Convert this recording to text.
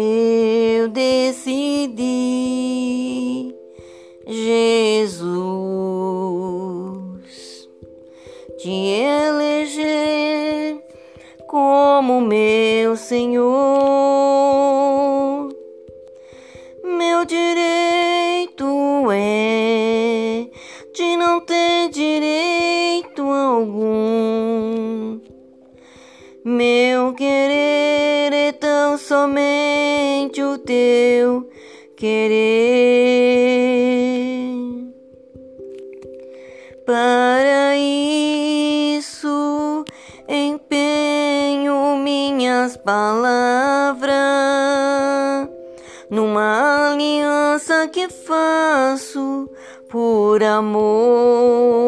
eu decidi, Jesus, te eleger como meu Senhor. Meu direito é de não ter direito algum. Meu querer somente o teu querer. Para isso empenho minhas palavras numa aliança que faço por amor.